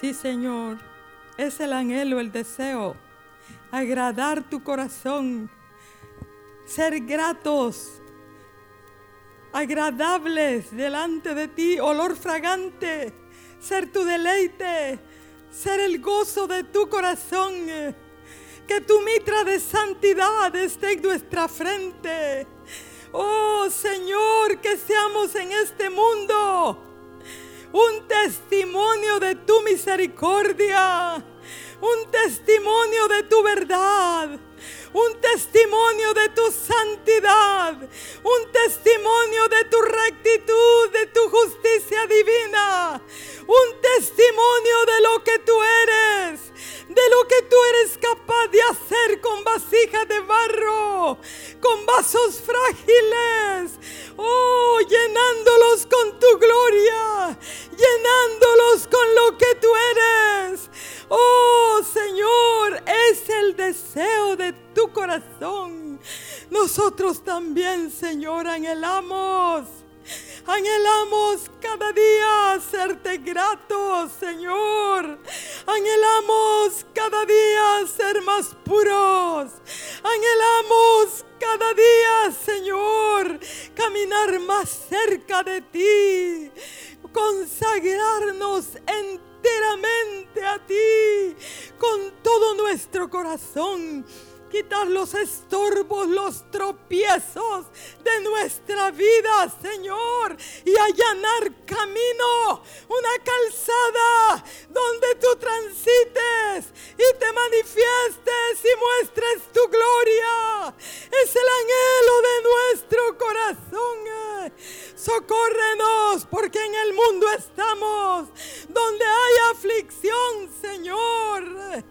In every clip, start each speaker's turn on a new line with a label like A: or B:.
A: Sí, Señor, es el anhelo, el deseo, agradar tu corazón, ser gratos, agradables delante de ti, olor fragante, ser tu deleite, ser el gozo de tu corazón. Que tu mitra de santidad esté en nuestra frente. Oh Señor, que seamos en este mundo un testimonio de tu misericordia, un testimonio de tu verdad un testimonio de tu santidad, un testimonio de tu rectitud, de tu justicia divina, un testimonio de lo que tú eres, de lo que tú eres capaz de hacer con vasijas de barro, con vasos frágiles, oh, llenándolos con tu gloria, llenándolos con lo que tú eres. Oh Señor, es el deseo de tu corazón. Nosotros también, Señor, anhelamos. Anhelamos cada día serte gratos, Señor. Anhelamos cada día ser más puros. Anhelamos cada día, Señor, caminar más cerca de ti. Consagrarnos en enteramente a ti con todo nuestro corazón. Quitar los estorbos, los tropiezos de nuestra vida, Señor, y allanar camino, una calzada donde tú transites y te manifiestes y muestres tu gloria. Es el anhelo de nuestro corazón. Socórrenos porque en el mundo estamos donde hay aflicción, Señor.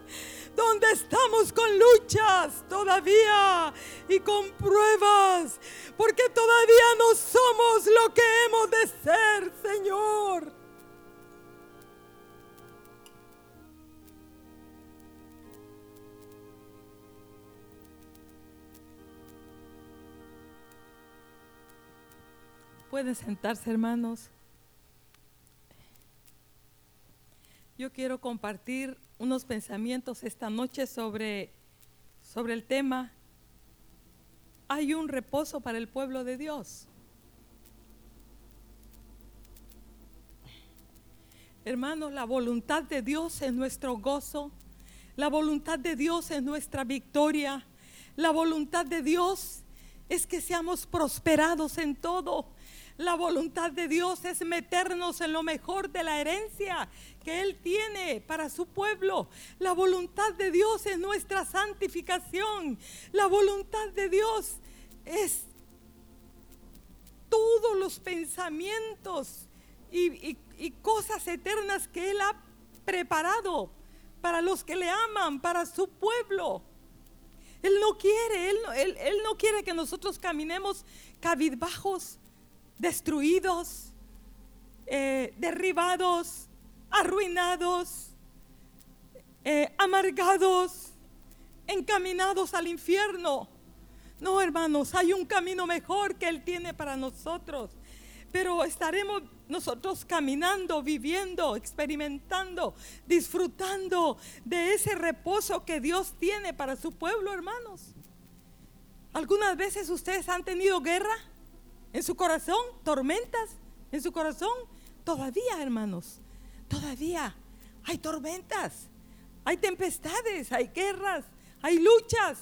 A: Donde estamos con luchas todavía y con pruebas. Porque todavía no somos lo que hemos de ser, Señor. Pueden sentarse, hermanos. Yo quiero compartir unos pensamientos esta noche sobre, sobre el tema hay un reposo para el pueblo de Dios. Hermanos, la voluntad de Dios es nuestro gozo. La voluntad de Dios es nuestra victoria. La voluntad de Dios es que seamos prosperados en todo. La voluntad de Dios es meternos en lo mejor de la herencia que Él tiene para su pueblo. La voluntad de Dios es nuestra santificación. La voluntad de Dios es todos los pensamientos y, cosas eternas que Él ha preparado para los que le aman, para su pueblo. Él no quiere, Él, no quiere que nosotros caminemos cabizbajos destruidos, eh, derribados, arruinados, eh, amargados, encaminados al infierno. No, hermanos, hay un camino mejor que Él tiene para nosotros. Pero estaremos nosotros caminando, viviendo, experimentando, disfrutando de ese reposo que Dios tiene para su pueblo, hermanos. ¿Algunas veces ustedes han tenido guerra? En su corazón, tormentas en su corazón. Todavía, hermanos, todavía hay tormentas, hay tempestades, hay guerras, hay luchas,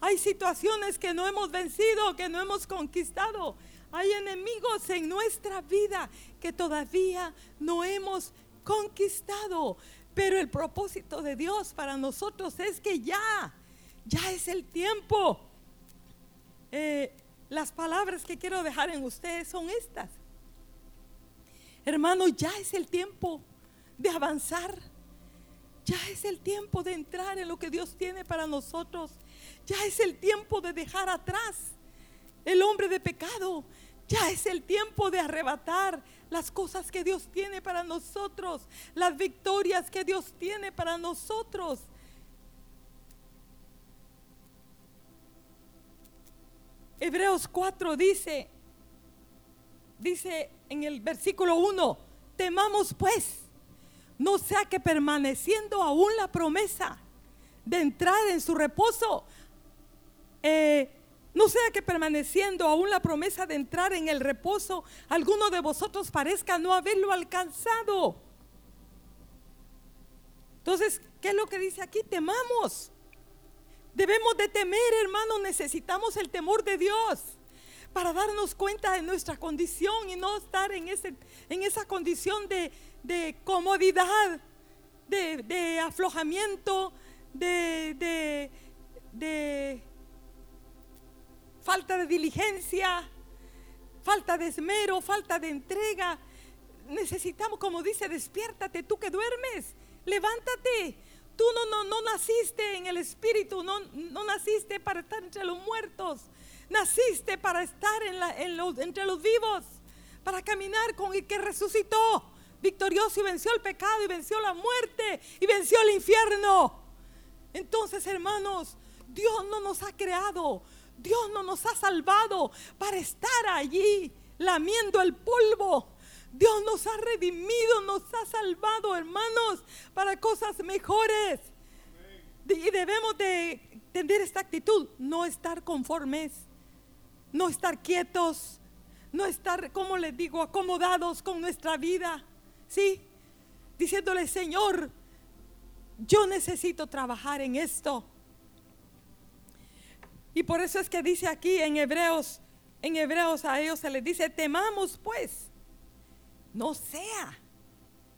A: hay situaciones que no hemos vencido, que no hemos conquistado. Hay enemigos en nuestra vida que todavía no hemos conquistado. Pero el propósito de Dios para nosotros es que ya, ya es el tiempo. Eh, las palabras que quiero dejar en ustedes son estas. Hermanos, ya es el tiempo de avanzar. Ya es el tiempo de entrar en lo que Dios tiene para nosotros. Ya es el tiempo de dejar atrás el hombre de pecado. Ya es el tiempo de arrebatar las cosas que Dios tiene para nosotros, las victorias que Dios tiene para nosotros. Hebreos 4 dice, dice en el versículo 1, temamos pues, no sea que permaneciendo aún la promesa de entrar en su reposo, eh, no sea que permaneciendo aún la promesa de entrar en el reposo, alguno de vosotros parezca no haberlo alcanzado. Entonces, ¿qué es lo que dice aquí? Temamos. Debemos de temer, hermano, necesitamos el temor de Dios para darnos cuenta de nuestra condición y no estar en, ese, en esa condición de, comodidad, de, aflojamiento, de, de falta de diligencia, falta de esmero, falta de entrega. Necesitamos, como dice, despiértate, tú que duermes, levántate. Tú no, no, no naciste en el espíritu, no, no naciste para estar entre los muertos, naciste para estar en la, en los, entre los vivos, para caminar con el que resucitó, victorioso y venció el pecado y venció la muerte y venció el infierno. Entonces, hermanos, Dios no nos ha creado Dios no nos ha salvado para estar allí lamiendo el polvo. Dios nos ha redimido, nos ha salvado, hermanos, para cosas mejores. Y debemos de tener esta actitud, no estar conformes, no estar quietos, no estar, como les digo, acomodados con nuestra vida. ¿Sí? Diciéndole, Señor, yo necesito trabajar en esto. Y por eso es que dice aquí en Hebreos, en Hebreos a ellos se les dice, temamos pues, no sea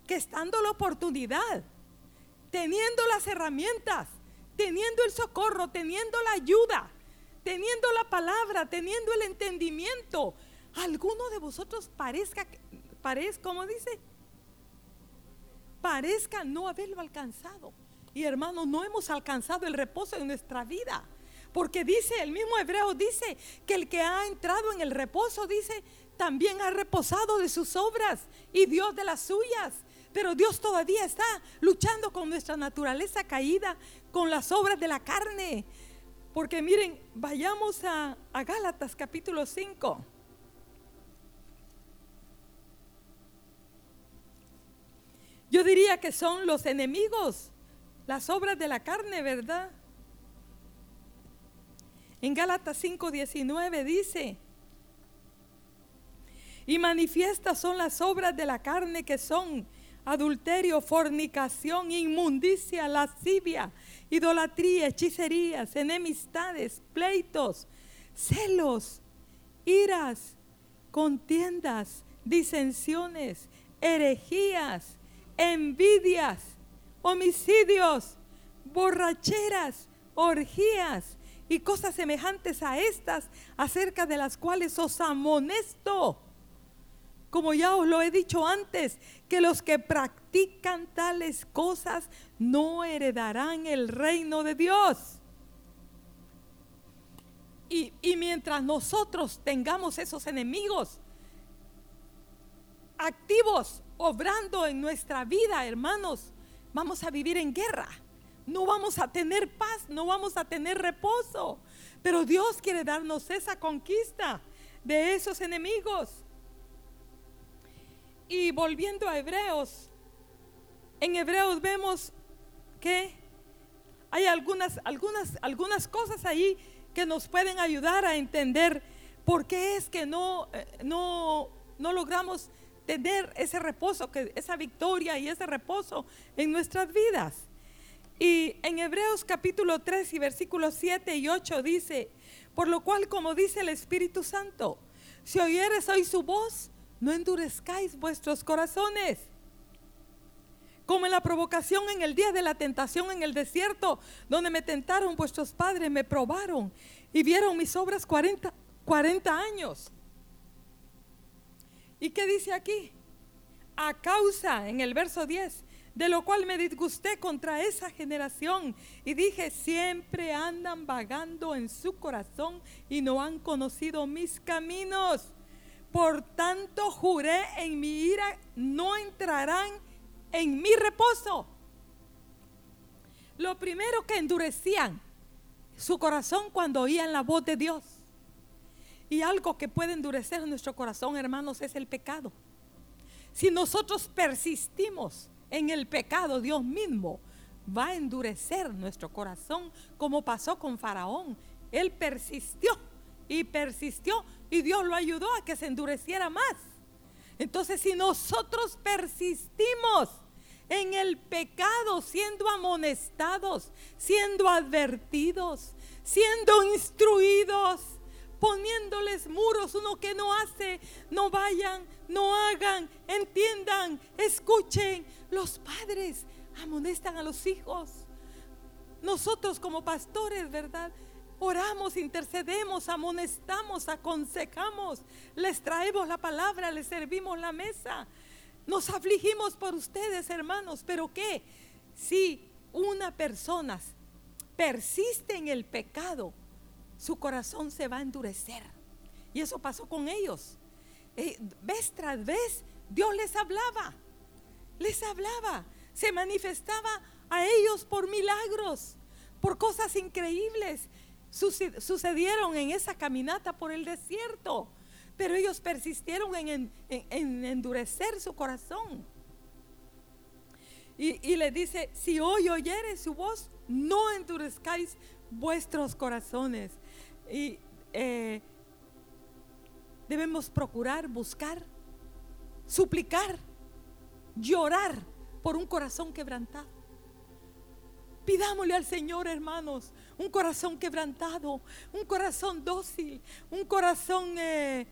A: que estando la oportunidad, teniendo las herramientas, teniendo el socorro, teniendo la ayuda, teniendo la palabra, teniendo el entendimiento, alguno de vosotros parezca, parezca, como dice, parezca no haberlo alcanzado. Y hermanos, no hemos alcanzado el reposo en nuestra vida. Porque dice, el mismo hebreo dice que el que ha entrado en el reposo, dice, también ha reposado de sus obras y Dios de las suyas. Pero Dios todavía está luchando con nuestra naturaleza caída, con las obras de la carne. Porque miren, vayamos a, a Gálatas capítulo 5. Yo diría que son los enemigos, las obras de la carne, ¿verdad? En Gálatas 5:19 dice, y manifiestas son las obras de la carne que son adulterio, fornicación, inmundicia, lascivia, idolatría, hechicerías, enemistades, pleitos, celos, iras, contiendas, disensiones, herejías, envidias, homicidios, borracheras, orgías y cosas semejantes a estas, acerca de las cuales os amonesto. Como ya os lo he dicho antes, que los que practican tales cosas no heredarán el reino de Dios. Y, y mientras nosotros tengamos esos enemigos activos, obrando en nuestra vida, hermanos, vamos a vivir en guerra no vamos a tener paz, no vamos a tener reposo. Pero Dios quiere darnos esa conquista de esos enemigos. Y volviendo a Hebreos, en Hebreos vemos que hay algunas, algunas, algunas cosas ahí que nos pueden ayudar a entender por qué es que no, eh, no, no logramos tener ese reposo, que, esa victoria y ese reposo en nuestras vidas. Y en Hebreos capítulo 3 y versículos 7 y 8 dice, por lo cual como dice el Espíritu Santo, si oyeres hoy su voz, no endurezcáis vuestros corazones. Como en la provocación en el día de la tentación en el desierto, donde me tentaron vuestros padres, me probaron y vieron mis obras 40, 40 años. ¿Y qué dice aquí? A causa, en el verso 10, de lo cual me disgusté contra esa generación y dije, siempre andan vagando en su corazón y no han conocido mis caminos. Por tanto juré en mi ira, no entrarán en mi reposo. Lo primero que endurecían su corazón cuando oían la voz de Dios. Y algo que puede endurecer nuestro corazón, hermanos, es el pecado. Si nosotros persistimos en el pecado, Dios mismo va a endurecer nuestro corazón, como pasó con Faraón. Él persistió y persistió y Dios lo ayudó a que se endureciera más. Entonces, si nosotros persistimos en el pecado, siendo amonestados, siendo advertidos, siendo instruidos, poniéndoles muros, uno que no hace, no vayan, no hagan, entiendan, escuchen. Los padres amonestan a los hijos. Nosotros como pastores, ¿verdad? Oramos, intercedemos, amonestamos, aconsejamos, les traemos la palabra, les servimos la mesa. Nos afligimos por ustedes, hermanos, pero ¿qué? Si una persona persiste en el pecado, su corazón se va a endurecer. Y eso pasó con ellos. Eh, vez tras vez, Dios les hablaba, les hablaba, se manifestaba a ellos por milagros, por cosas increíbles sucedieron en esa caminata por el desierto, pero ellos persistieron en, endurecer su corazón. Y, le dice, si hoy oyeres su voz, no endurezcáis vuestros corazones. Y eh, debemos procurar, buscar, suplicar, llorar por un corazón quebrantado. Pidámosle al Señor, hermanos, un corazón quebrantado, un corazón dócil, un corazón eh,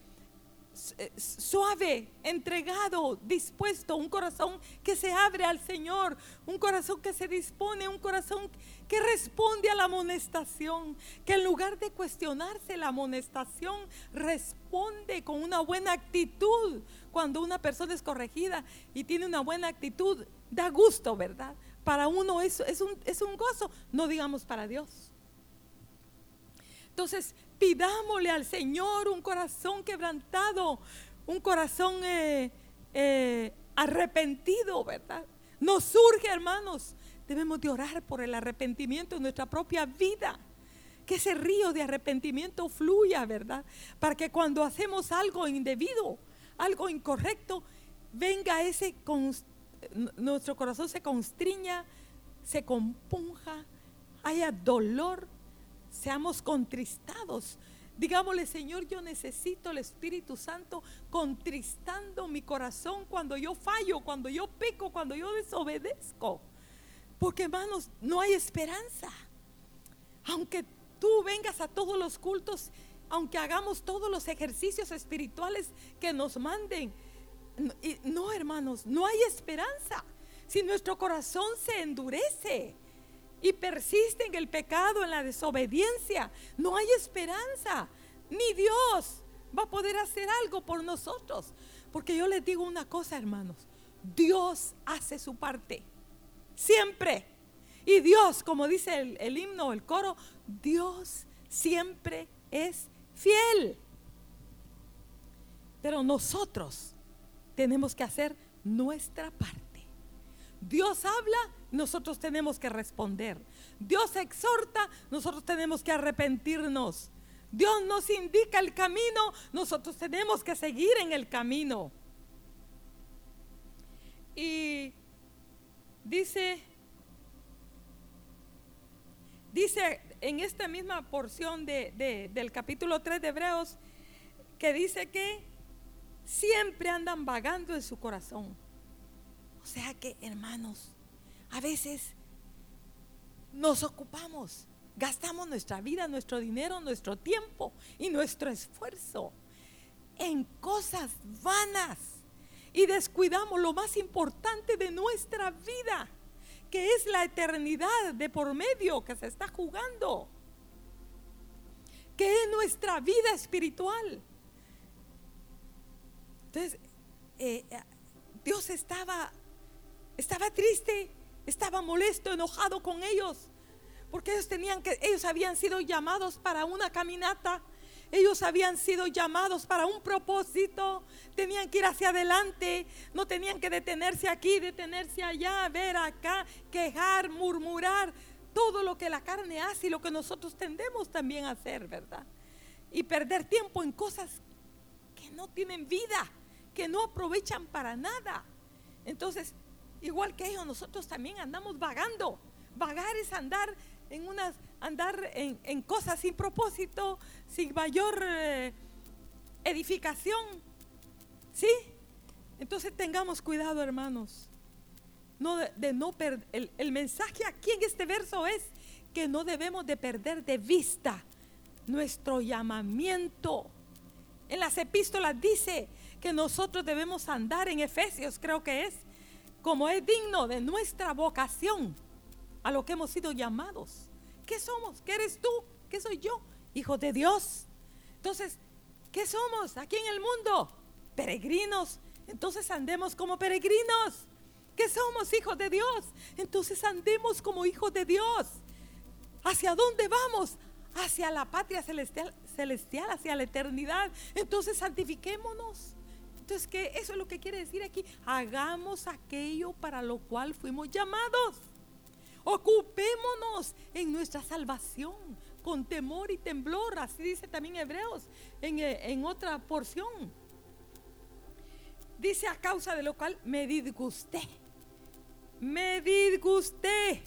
A: eh, suave, entregado, dispuesto, un corazón que se abre al Señor, un corazón que se dispone, un corazón que responde a la amonestación, que en lugar de cuestionarse la amonestación, responde con una buena actitud. Cuando una persona es corregida y tiene una buena actitud, da gusto, ¿verdad? Para uno es, es, un, es un gozo, no digamos para Dios. Entonces, pidámosle al Señor un corazón quebrantado, un corazón eh, eh, arrepentido, ¿verdad? Nos surge, hermanos, debemos de orar por el arrepentimiento en nuestra propia vida. Que ese río de arrepentimiento fluya, ¿verdad? Para que cuando hacemos algo indebido, algo incorrecto, venga ese nuestro corazón se constriña, se compunja, haya dolor, seamos contristados. Digámosle, Señor, yo necesito el Espíritu Santo contristando mi corazón cuando yo fallo, cuando yo peco, cuando yo desobedezco. Porque hermanos, no hay esperanza. Aunque tú vengas a todos los cultos, aunque hagamos todos los ejercicios espirituales que nos manden, no, hermanos, no hay esperanza. Si nuestro corazón se endurece y persiste en el pecado, en la desobediencia, no hay esperanza. Ni Dios va a poder hacer algo por nosotros. Porque yo les digo una cosa, hermanos. Dios hace su parte. Siempre. Y Dios, como dice el, el himno, el coro, Dios siempre es fiel. Pero nosotros tenemos que hacer nuestra parte. Dios habla, nosotros tenemos que responder. Dios exhorta, nosotros tenemos que arrepentirnos. Dios nos indica el camino, nosotros tenemos que seguir en el camino. Y dice, dice en esta misma porción del capítulo 3 de Hebreos, que dice que siempre andan vagando en su corazón. O sea que, hermanos, a veces nos ocupamos, gastamos nuestra vida, nuestro dinero, nuestro tiempo y nuestro esfuerzo en cosas vanas y descuidamos lo más importante de nuestra vida, que es la eternidad de por medio que se está jugando, que es nuestra vida espiritual. Entonces, eh, eh, Dios estaba, estaba triste, estaba molesto, enojado con ellos, porque ellos tenían que, ellos habían sido llamados para una caminata, ellos habían sido llamados para un propósito, tenían que ir hacia adelante, no tenían que detenerse aquí, detenerse allá, ver acá, quejar, murmurar, todo lo que la carne hace y lo que nosotros tendemos también a hacer, ¿verdad? y perder tiempo en cosas que no tienen vida, que no aprovechan para nada. Entonces, igual que ellos, nosotros también andamos vagando. Vagar es andar en unas, andar en, cosas sin propósito, sin mayor eh, edificación. ¿Sí? Entonces tengamos cuidado, hermanos. No de, no. El, el mensaje aquí en este verso es que no debemos de perder de vista nuestro llamamiento. En las epístolas dice que nosotros debemos andar en Efesios, creo que es, como es digno de nuestra vocación a lo que hemos sido llamados. ¿Qué somos? ¿Qué eres tú? ¿Qué soy yo? Hijos de Dios. Entonces, ¿qué somos aquí en el mundo? Peregrinos. Entonces andemos como peregrinos. ¿Qué somos? Hijos de Dios. Entonces andemos como hijos de Dios. ¿Hacia dónde vamos? Hacia la patria celestial, celestial, hacia la eternidad. Entonces santifiquémonos. Entonces, ¿qué? Eso es lo que quiere decir aquí. Hagamos aquello para lo cual fuimos llamados. Ocupémonos en nuestra salvación con temor y temblor. Así dice también Hebreos en, eh, en otra porción. Dice a causa de lo cual me disgusté. Me disgusté.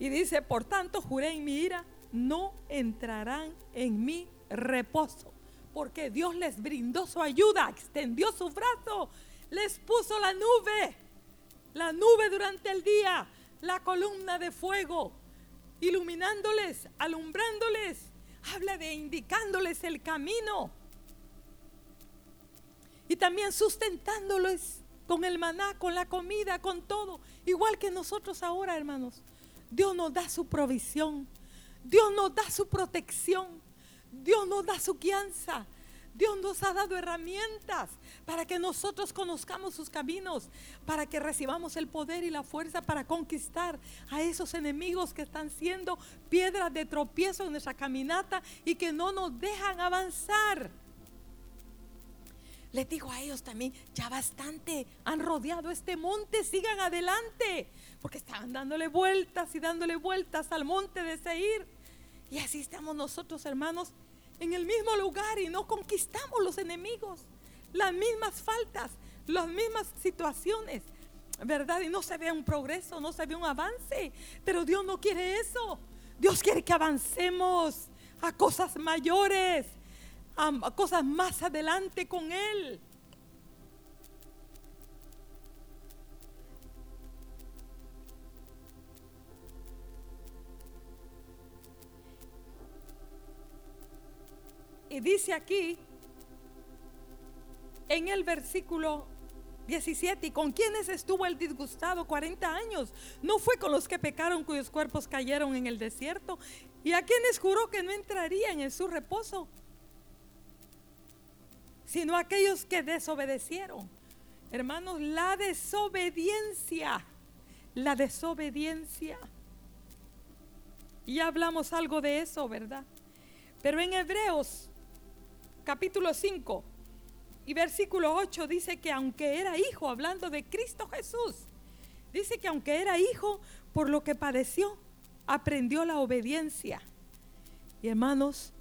A: Y dice, por tanto, juré en mi ira, no entrarán en mi reposo. Porque Dios les brindó su ayuda, extendió su brazo, les puso la nube, la nube durante el día, la columna de fuego, iluminándoles, alumbrándoles. Habla de indicándoles el camino. Y también sustentándoles con el maná, con la comida, con todo. Igual que nosotros ahora, hermanos. Dios nos da su provisión. Dios nos da su protección. Dios nos da su guianza. Dios nos ha dado herramientas para que nosotros conozcamos sus caminos, para que recibamos el poder y la fuerza para conquistar a esos enemigos que están siendo piedras de tropiezo en nuestra caminata y que no nos dejan avanzar. Les digo a ellos también, ya bastante, han rodeado este monte, sigan adelante, porque estaban dándole vueltas y dándole vueltas al monte de Seir. Y así estamos nosotros, hermanos, en el mismo lugar y no conquistamos los enemigos, las mismas faltas, las mismas situaciones, ¿verdad? Y no se ve un progreso, no se ve un avance, pero Dios no quiere eso. Dios quiere que avancemos a cosas mayores, a cosas más adelante con Él. Dice aquí, en el versículo 17, ¿y con quienes estuvo el disgustado 40 años? No fue con los que pecaron cuyos cuerpos cayeron en el desierto. ¿Y a quienes juró que no entrarían en su reposo? Sino a aquellos que desobedecieron. Hermanos, la desobediencia, la desobediencia. Y hablamos algo de eso, ¿verdad? Pero en Hebreos capítulo 5 y versículo 8 dice que aunque era hijo, hablando de Cristo Jesús, dice que aunque era hijo, por lo que padeció, aprendió la obediencia. Y hermanos,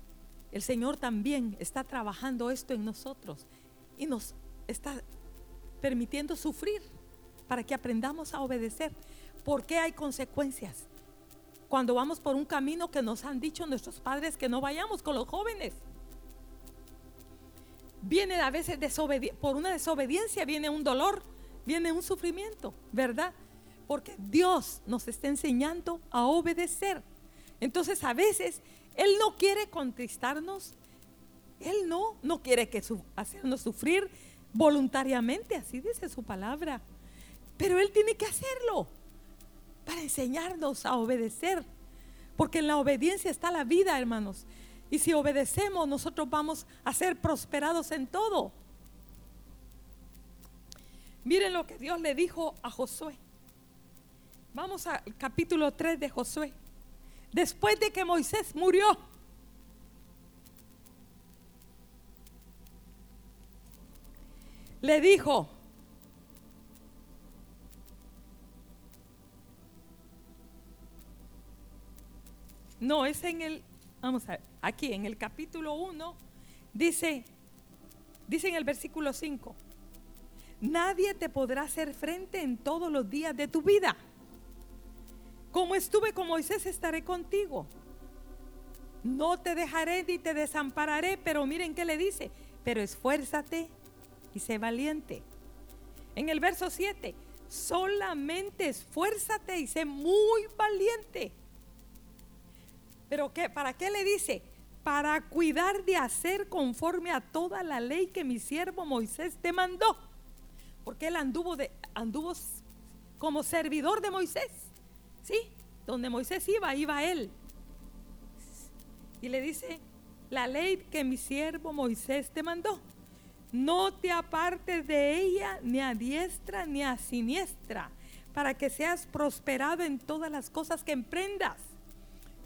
A: el Señor también está trabajando esto en nosotros y nos está permitiendo sufrir para que aprendamos a obedecer. Porque hay consecuencias? Cuando vamos por un camino que nos han dicho nuestros padres que no vayamos con los jóvenes viene a veces por una desobediencia, viene un dolor, viene un sufrimiento, ¿verdad? Porque Dios nos está enseñando a obedecer. Entonces a veces Él no quiere contristarnos, Él no, no quiere que hacernos sufrir voluntariamente, así dice su palabra. Pero Él tiene que hacerlo para enseñarnos a obedecer. Porque en la obediencia está la vida, hermanos. Y si obedecemos, nosotros vamos a ser prosperados en todo. Miren lo que Dios le dijo a Josué. Vamos al capítulo 3 de Josué. Después de que Moisés murió, le dijo, no, es en el Vamos a ver, aquí en el capítulo 1 dice, dice en el versículo 5, nadie te podrá hacer frente en todos los días de tu vida. Como estuve con Moisés, estaré contigo. No te dejaré ni te desampararé, pero miren qué le dice, pero esfuérzate y sé valiente. En el verso 7, solamente esfuérzate y sé muy valiente. Pero qué, ¿para qué le dice? Para cuidar de hacer conforme a toda la ley que mi siervo Moisés te mandó. Porque él anduvo, de, anduvo como servidor de Moisés. ¿Sí? Donde Moisés iba, iba él. Y le dice, la ley que mi siervo Moisés te mandó. No te apartes de ella ni a diestra ni a siniestra, para que seas prosperado en todas las cosas que emprendas.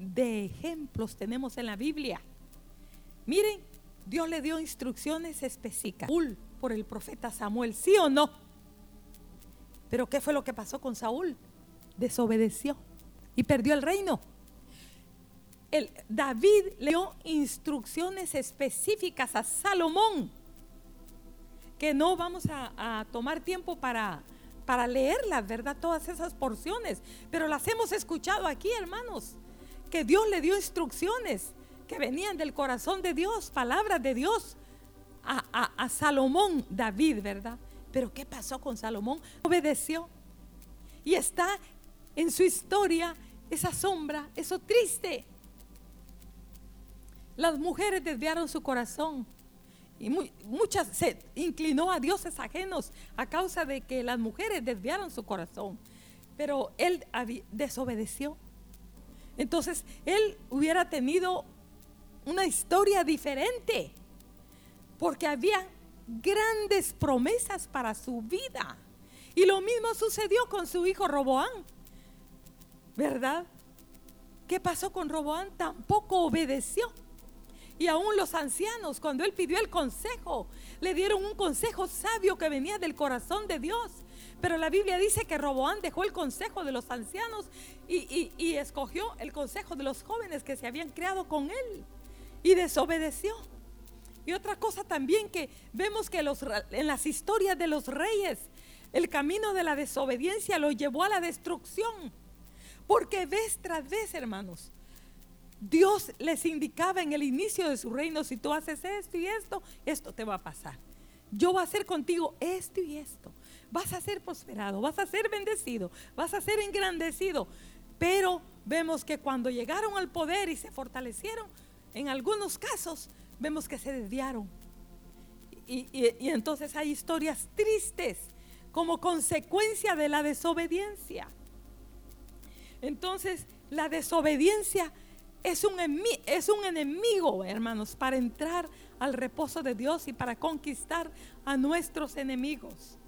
A: de ejemplos tenemos en la Biblia. Miren, Dios le dio instrucciones específicas por el profeta Samuel, ¿sí o no? Pero ¿qué fue lo que pasó con Saúl? Desobedeció y perdió el reino. El, David le dio instrucciones específicas a Salomón que no vamos a, tomar tiempo para, para leerlas, ¿verdad? Todas esas porciones, pero las hemos escuchado aquí, hermanos, que Dios le dio instrucciones que venían del corazón de Dios, palabras de Dios a, a Salomón, David, ¿verdad? Pero ¿qué pasó con Salomón? Obedeció. Y está en su historia esa sombra, eso triste. Las mujeres desviaron su corazón y muchas se inclinó a dioses ajenos a causa de que las mujeres desviaron su corazón. Pero él desobedeció. Entonces él hubiera tenido una historia diferente. Porque había grandes promesas para su vida. Y lo mismo sucedió con su hijo Roboán. ¿Verdad? ¿Qué pasó con Roboán? Tampoco obedeció. Y aún los ancianos, cuando él pidió el consejo, le dieron un consejo sabio que venía del corazón de Dios. Pero la Biblia dice que Roboán dejó el consejo de los ancianos y, escogió el consejo de los jóvenes que se habían criado con él y desobedeció. Y otra cosa también que vemos que en las historias de los reyes, el camino de la desobediencia lo llevó a la destrucción. Porque vez tras vez, hermanos, Dios les indicaba en el inicio de su reino, si tú haces esto y esto, esto te va a pasar. Yo voy a hacer contigo esto y esto. Vas a ser prosperado, vas a ser bendecido, vas a ser engrandecido. Pero vemos que cuando llegaron al poder y se fortalecieron, en algunos casos vemos que se desviaron. Y, y entonces hay historias tristes como consecuencia de la desobediencia. Entonces, la desobediencia es un, es un enemigo, hermanos, para entrar al reposo de Dios y para conquistar a nuestros enemigos.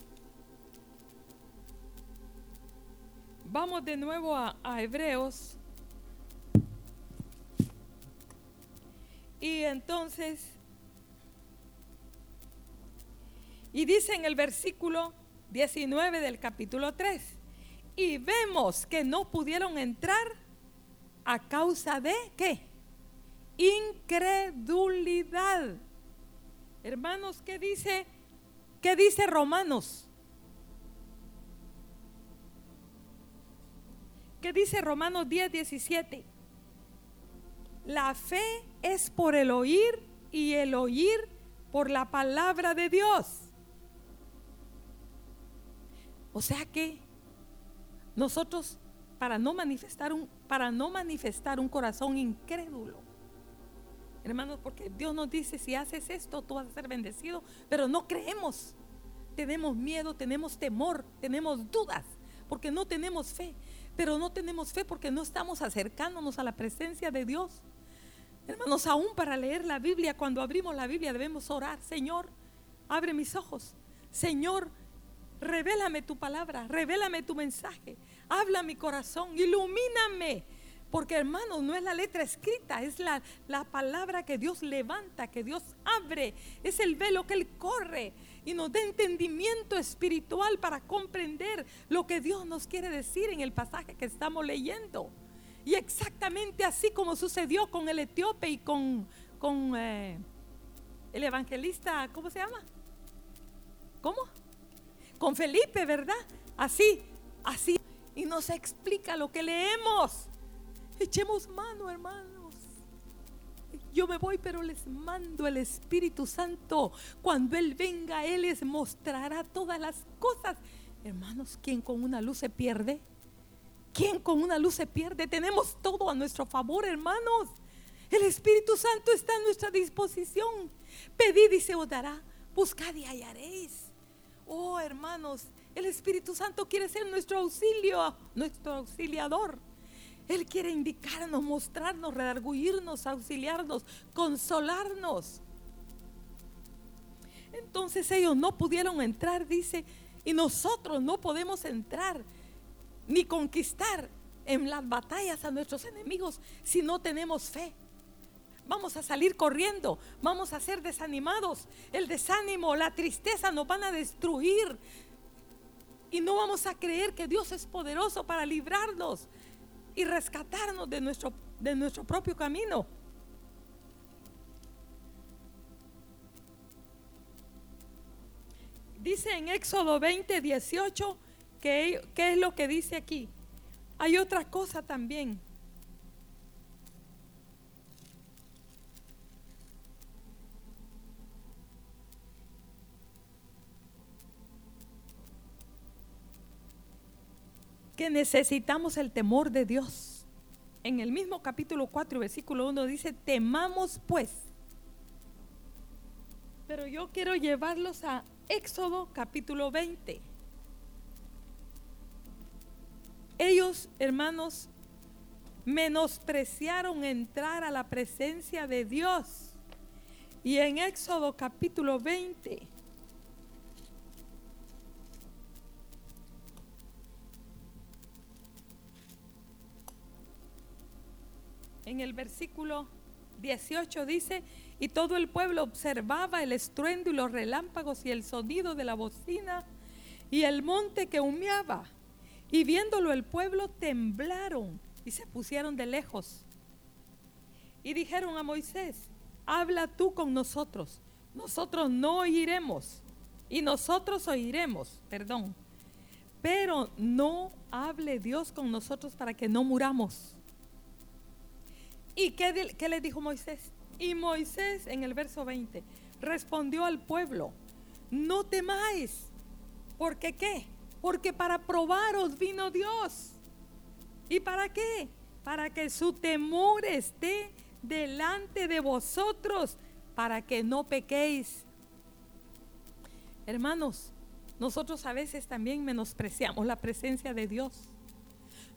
A: Vamos de nuevo a, a Hebreos. Y entonces, y dice en el versículo 19 del capítulo 3, y vemos que no pudieron entrar a causa de qué? Incredulidad. Hermanos, ¿qué dice? ¿Qué dice Romanos? ¿Qué dice Romanos 10, 17? La fe es por el oír y el oír por la palabra de Dios. O sea que nosotros para no manifestar un, para no manifestar un corazón incrédulo. Hermanos, porque Dios nos dice, si haces esto, tú vas a ser bendecido, pero no creemos. Tenemos miedo, tenemos temor, tenemos dudas, porque no tenemos fe. Pero no tenemos fe porque no estamos acercándonos a la presencia de Dios. Hermanos, aún para leer la Biblia, cuando abrimos la Biblia debemos orar. Señor, abre mis ojos. Señor, revélame tu palabra, revélame tu mensaje. Habla mi corazón, ilumíname. Porque hermanos, no es la letra escrita, es la, la palabra que Dios levanta, que Dios abre. Es el velo que Él corre y nos da entendimiento espiritual para comprender lo que Dios nos quiere decir en el pasaje que estamos leyendo. Y exactamente así como sucedió con el etíope y con, con eh, el evangelista, ¿cómo se llama? ¿Cómo? Con Felipe, ¿verdad? Así, así. Y nos explica lo que leemos. Echemos mano, hermanos. Yo me voy, pero les mando el Espíritu Santo. Cuando Él venga, Él les mostrará todas las cosas. Hermanos, ¿quién con una luz se pierde? ¿Quién con una luz se pierde? Tenemos todo a nuestro favor, hermanos. El Espíritu Santo está a nuestra disposición. Pedid y se os dará. Buscad y hallaréis. Oh, hermanos, el Espíritu Santo quiere ser nuestro auxilio, nuestro auxiliador. Él quiere indicarnos, mostrarnos, redarguirnos, auxiliarnos, consolarnos. Entonces ellos no pudieron entrar, dice, y nosotros no podemos entrar ni conquistar en las batallas a nuestros enemigos si no tenemos fe. Vamos a salir corriendo, vamos a ser desanimados. El desánimo, la tristeza nos van a destruir. Y no vamos a creer que Dios es poderoso para librarnos y rescatarnos de nuestro, de nuestro propio camino. Dice en Éxodo 20, 18 ¿Qué, es lo que dice aquí? Hay otra cosa también. Necesitamos el temor de Dios. En el mismo capítulo 4, versículo 1 dice, temamos pues. Pero yo quiero llevarlos a Éxodo capítulo 20. Ellos, hermanos, menospreciaron entrar a la presencia de Dios. Y en Éxodo capítulo 20, en el versículo 18 dice, y todo el pueblo observaba el estruendo y los relámpagos y el sonido de la bocina y el monte que humeaba. Y viéndolo el pueblo temblaron y se pusieron de lejos. Y dijeron a Moisés, habla tú con nosotros, nosotros no oiremos. Y nosotros oiremos, perdón. Pero no hable Dios con nosotros para que no muramos. ¿Y qué, le dijo Moisés? Y Moisés en el verso 20 respondió al pueblo, no temáis, porque qué? Porque para probaros vino Dios. ¿Y para qué? Para que su temor esté delante de vosotros, para que no pequéis. Hermanos, nosotros a veces también menospreciamos la presencia de Dios,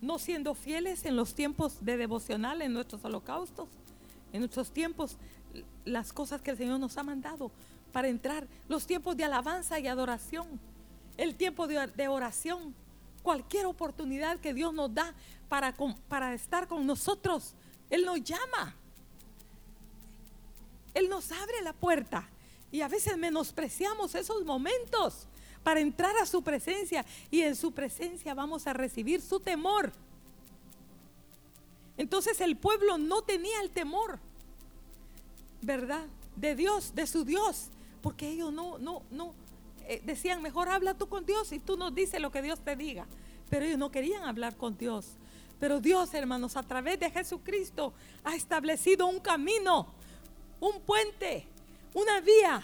A: no siendo fieles en los tiempos de devocional, en nuestros holocaustos, en nuestros tiempos, las cosas que el Señor nos ha mandado para entrar, los tiempos de alabanza y adoración el tiempo de, oración, cualquier oportunidad que Dios nos da para, para estar con nosotros, Él nos llama. Él nos abre la puerta y a veces menospreciamos esos momentos para entrar a su presencia y en su presencia vamos a recibir su temor. Entonces el pueblo no tenía el temor, ¿verdad? De Dios, de su Dios, porque ellos no, no, no, eh, decían, mejor habla tú con Dios y tú nos dices lo que Dios te diga. Pero ellos no querían hablar con Dios. Pero Dios, hermanos, a través de Jesucristo ha establecido un camino, un puente, una vía.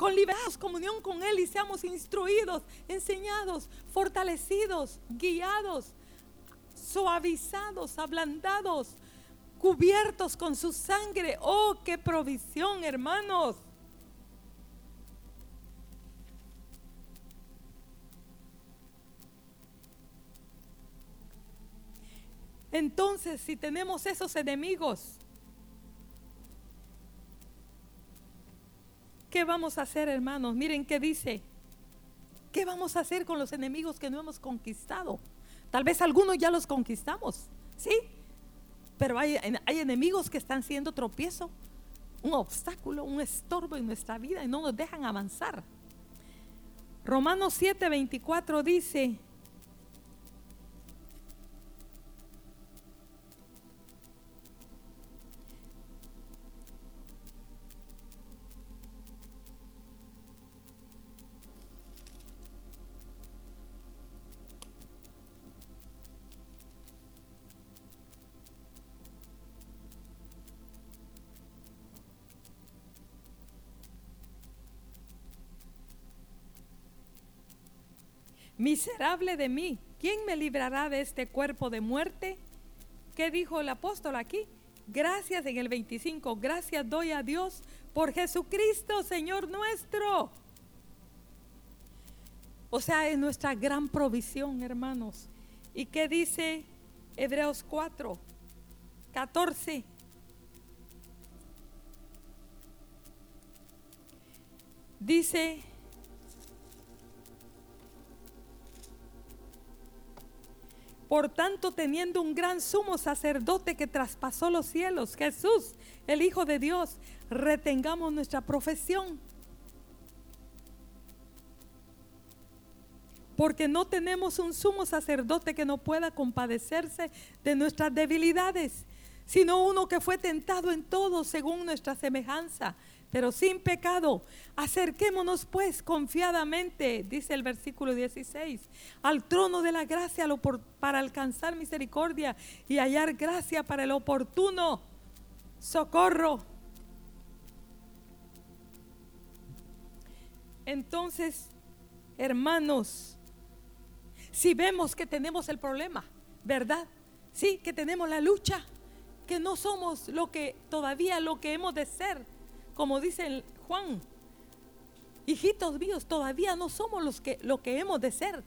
A: Con libertad, comunión con Él y seamos instruidos, enseñados, fortalecidos, guiados, suavizados, ablandados, cubiertos con su sangre. Oh, qué provisión, hermanos. Entonces, si tenemos esos enemigos, ¿Qué vamos a hacer, hermanos? Miren qué dice. ¿Qué vamos a hacer con los enemigos que no hemos conquistado? Tal vez algunos ya los conquistamos, ¿sí? Pero hay, enemigos que están siendo tropiezo, un obstáculo, un estorbo en nuestra vida y no nos dejan avanzar. Romanos 7, 24 dice, Miserable de mí, ¿quién me librará de este cuerpo de muerte? ¿Qué dijo el apóstol aquí? Gracias en el 25, gracias doy a Dios por Jesucristo, Señor nuestro. O sea, es nuestra gran provisión, hermanos. ¿Y qué dice Hebreos 4, 14? Dice, Por tanto, teniendo un gran sumo sacerdote que traspasó los cielos, Jesús, el Hijo de Dios, retengamos nuestra profesión. Porque no tenemos un sumo sacerdote que no pueda compadecerse de nuestras debilidades, sino uno que fue tentado en todo según nuestra semejanza, pero sin pecado. Acerquémonos pues confiadamente, dice el versículo 16, al trono de la gracia para alcanzar misericordia y hallar gracia para el oportuno socorro. Entonces, hermanos, si vemos que tenemos el problema, ¿verdad? Sí, que tenemos la lucha, que no somos lo que todavía lo que hemos de ser como dice Juan, hijitos míos, todavía no somos los que, lo que hemos de ser.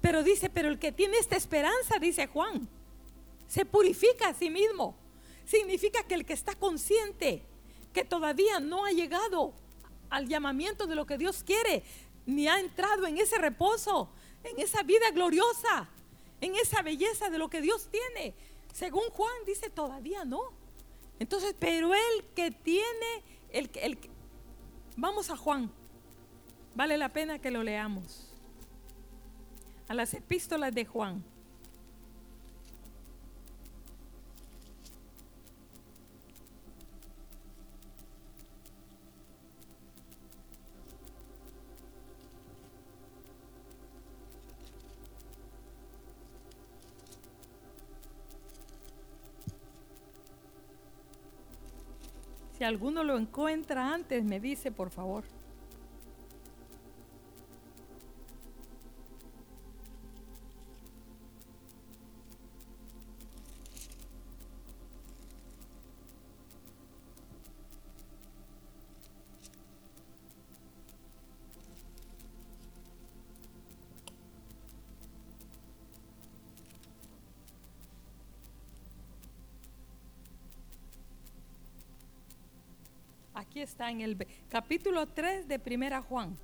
A: Pero dice, pero el que tiene esta esperanza, dice Juan, se purifica a sí mismo. Significa que el que está consciente que todavía no ha llegado al llamamiento de lo que Dios quiere, ni ha entrado en ese reposo, en esa vida gloriosa, en esa belleza de lo que Dios tiene. Según Juan dice, todavía no. Entonces, pero el que tiene, el, el, vamos a Juan, vale la pena que lo leamos. A las epístolas de Juan. Alguno lo encuentra antes, me dice, por favor. Aquí está en el capítulo 3 de Primera Juan.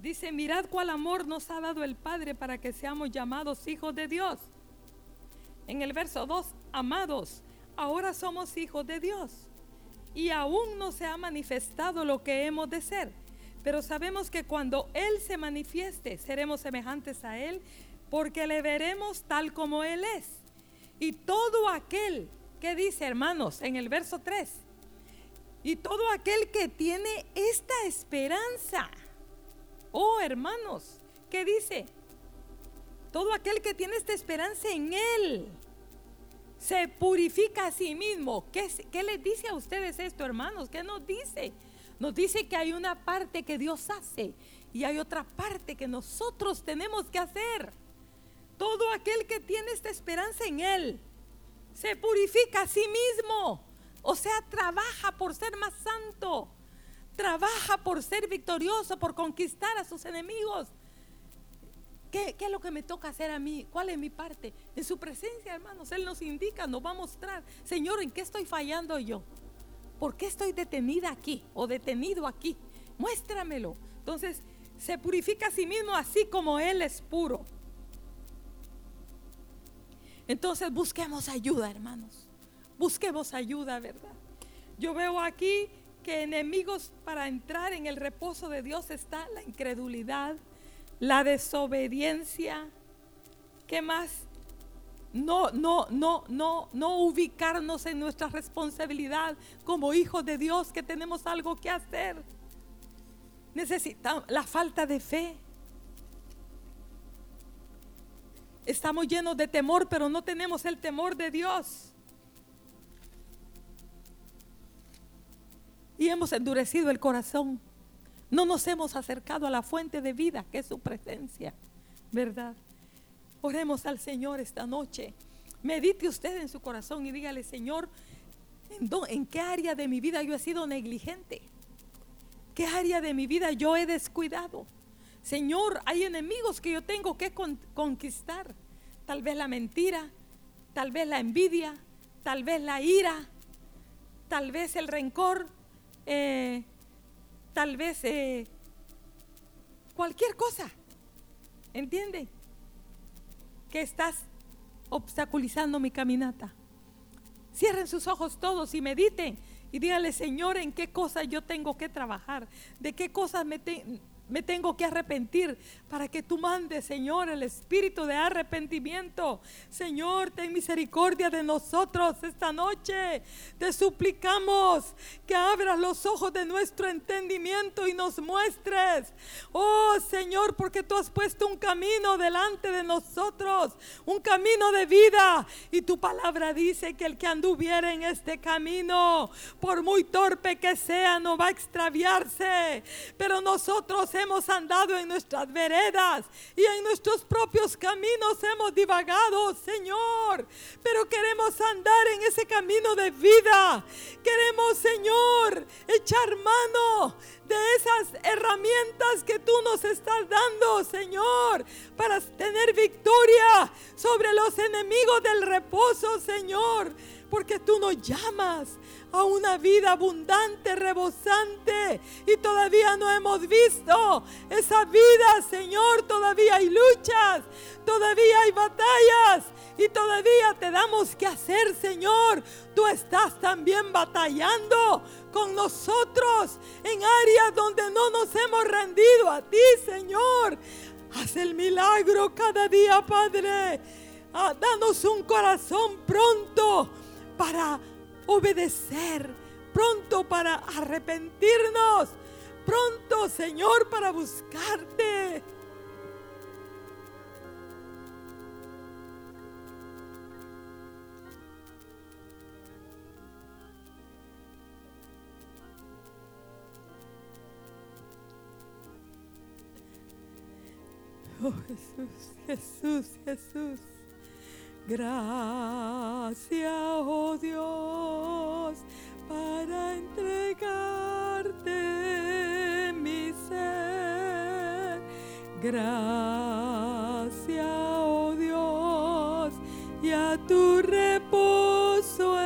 A: Dice, mirad cuál amor nos ha dado el Padre para que seamos llamados hijos de Dios. En el verso 2, amados, ahora somos hijos de Dios. Y aún no se ha manifestado lo que hemos de ser. Pero sabemos que cuando Él se manifieste, seremos semejantes a Él, porque le veremos tal como Él es. Y todo aquel que dice, hermanos, en el verso 3, y todo aquel que tiene esta esperanza, oh hermanos, ¿qué dice? Todo aquel que tiene esta esperanza en Él se purifica a sí mismo. ¿Qué, ¿Qué, les dice a ustedes esto, hermanos? ¿Qué nos dice? Nos dice que hay una parte que Dios hace y hay otra parte que nosotros tenemos que hacer. Todo aquel que tiene esta esperanza en Él se purifica a sí mismo. O sea, trabaja por ser más santo. Trabaja por ser victorioso, por conquistar a sus enemigos. ¿Qué, es lo que me toca hacer a mí? ¿Cuál es mi parte? En su presencia, hermanos, Él nos indica, nos va a mostrar, Señor, ¿en qué estoy fallando yo? ¿por qué estoy detenida aquí o detenido aquí? Muéstramelo. Entonces, se purifica a sí mismo así como Él es puro. Entonces, busquemos ayuda, hermanos. Busquemos ayuda, ¿verdad? Yo veo aquí que enemigos para entrar en el reposo de Dios está la incredulidad, la desobediencia. ¿Qué más? No, no, no, no, no ubicarnos en nuestra responsabilidad como hijos de Dios que tenemos algo que hacer. Necesitamos la falta de fe. Estamos llenos de temor, pero no tenemos el temor de Dios. Y hemos endurecido el corazón. No nos hemos acercado a la fuente de vida, que es su presencia. ¿Verdad? Oremos al Señor esta noche. Medite usted en su corazón y dígale, Señor, ¿en, ¿en, qué área de mi vida yo he sido negligente? ¿Qué área de mi vida yo he descuidado? Señor, hay enemigos que yo tengo que conquistar. Tal vez la mentira, tal vez la envidia, tal vez la ira, tal vez el rencor, eh, tal vez eh, cualquier cosa. ¿Entiende? Que estás obstaculizando mi caminata. Cierren sus ojos todos y mediten y dígale, Señor, en qué cosas yo tengo que trabajar, de qué cosas me, tengo me tengo que arrepentir para que tú mandes, Señor, el espíritu de arrepentimiento. Señor, ten misericordia de nosotros esta noche. Te suplicamos que abras los ojos de nuestro entendimiento y nos muestres. Oh, Señor, porque tú has puesto un camino delante de nosotros, un camino de vida. Y tu palabra dice que el que anduviera en este camino, por muy torpe que sea, no va a extraviarse. Pero nosotros hemos andado en nuestras veredas y en nuestros propios caminos hemos divagado, Señor. Pero queremos andar en ese camino de vida. Queremos, Señor, echar mano de esas herramientas que tú nos estás dando, Señor, para tener victoria sobre los enemigos del reposo, Señor. Porque tú nos llamas a una vida abundante, rebosante. Y todavía no hemos visto esa vida, Señor. Todavía hay luchas, todavía hay batallas. Y todavía te damos que hacer, Señor. Tú estás también batallando con nosotros en áreas donde no nos hemos rendido a ti, Señor. Haz el milagro cada día, Padre. Ah, danos un corazón pronto para obedecer, pronto para arrepentirnos, pronto, Señor, para buscarte. Oh Jesús, Jesús, Jesús. Gracias, oh Dios, para entregarte mi ser. Gracias, oh Dios, y a tu reposo.